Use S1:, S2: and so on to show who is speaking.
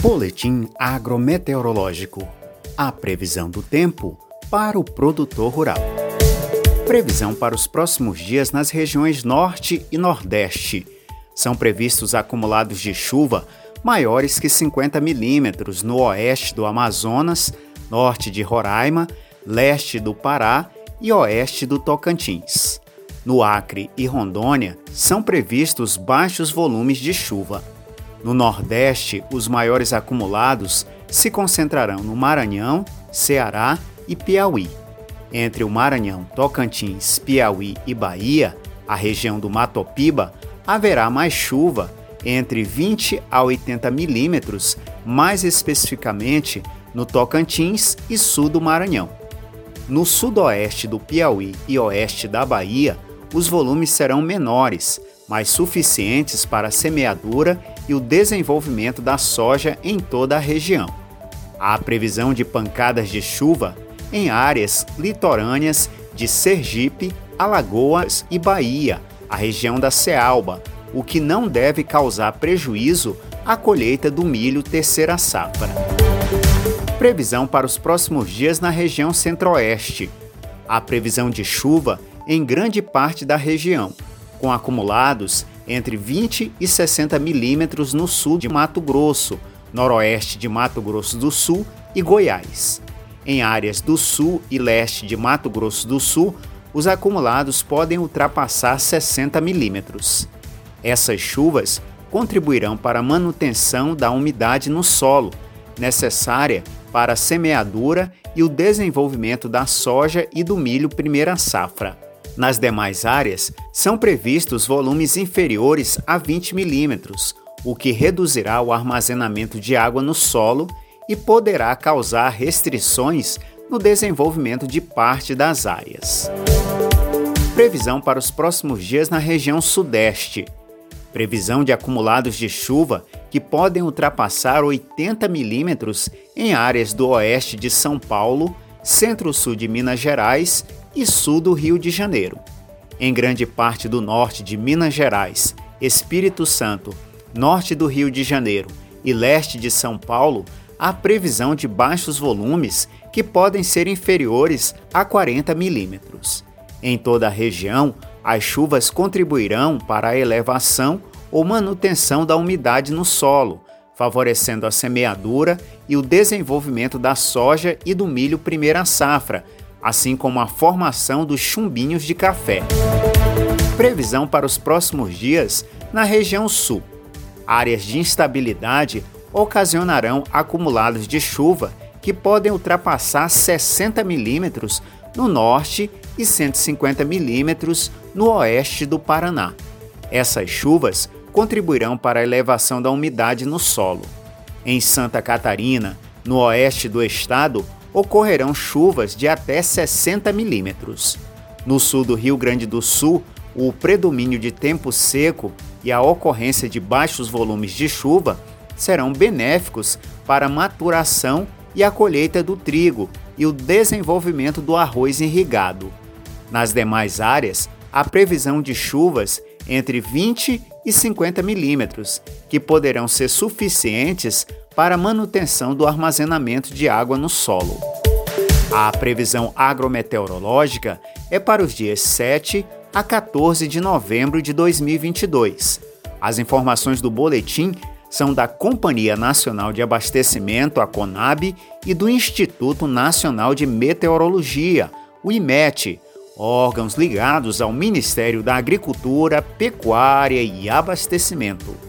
S1: Boletim agrometeorológico. A previsão do tempo para o produtor rural. Previsão para os próximos dias nas regiões Norte e Nordeste. São previstos acumulados de chuva maiores que 50 milímetros no oeste do Amazonas, norte de Roraima, leste do Pará e oeste do Tocantins. No Acre e Rondônia, são previstos baixos volumes de chuva. No Nordeste, os maiores acumulados se concentrarão no Maranhão, Ceará e Piauí. Entre o Maranhão, Tocantins, Piauí e Bahia, a região do Matopiba, haverá mais chuva, entre 20 a 80 milímetros, mais especificamente no Tocantins e sul do Maranhão. No sudoeste do Piauí e oeste da Bahia, os volumes serão menores, mas suficientes para a semeadura e o desenvolvimento da soja em toda a região. Há previsão de pancadas de chuva em áreas litorâneas de Sergipe, Alagoas e Bahia, a região da Cealba, o que não deve causar prejuízo à colheita do milho terceira safra. Previsão para os próximos dias na região centro-oeste. Há previsão de chuva em grande parte da região, com acumulados entre 20 e 60 milímetros no sul de Mato Grosso, noroeste de Mato Grosso do Sul e Goiás. Em áreas do sul e leste de Mato Grosso do Sul, os acumulados podem ultrapassar 60 milímetros. Essas chuvas contribuirão para a manutenção da umidade no solo, necessária para a semeadura e o desenvolvimento da soja e do milho primeira safra. Nas demais áreas, são previstos volumes inferiores a 20 milímetros, o que reduzirá o armazenamento de água no solo e poderá causar restrições no desenvolvimento de parte das áreas. Previsão para os próximos dias na região Sudeste. Previsão de acumulados de chuva que podem ultrapassar 80 milímetros em áreas do oeste de São Paulo, centro-sul de Minas Gerais e sul do Rio de Janeiro. Em grande parte do norte de Minas Gerais, Espírito Santo, norte do Rio de Janeiro e leste de São Paulo, há previsão de baixos volumes que podem ser inferiores a 40 milímetros. Em toda a região, as chuvas contribuirão para a elevação ou manutenção da umidade no solo, favorecendo a semeadura e o desenvolvimento da soja e do milho primeira safra, assim como a formação dos chumbinhos de café. Previsão para os próximos dias na região sul. Áreas de instabilidade ocasionarão acumulados de chuva que podem ultrapassar 60 milímetros no norte e 150 milímetros no oeste do Paraná. Essas chuvas contribuirão para a elevação da umidade no solo. Em Santa Catarina, no oeste do estado, ocorrerão chuvas de até 60 milímetros. No sul do Rio Grande do Sul, o predomínio de tempo seco e a ocorrência de baixos volumes de chuva serão benéficos para a maturação e a colheita do trigo e o desenvolvimento do arroz irrigado. Nas demais áreas, há previsão de chuvas entre 20 e 50 milímetros, que poderão ser suficientes para manutenção do armazenamento de água no solo. A previsão agrometeorológica é para os dias 7 a 14 de novembro de 2022. As informações do boletim são da Companhia Nacional de Abastecimento, a CONAB, e do Instituto Nacional de Meteorologia, o IMET, órgãos ligados ao Ministério da Agricultura, Pecuária e Abastecimento.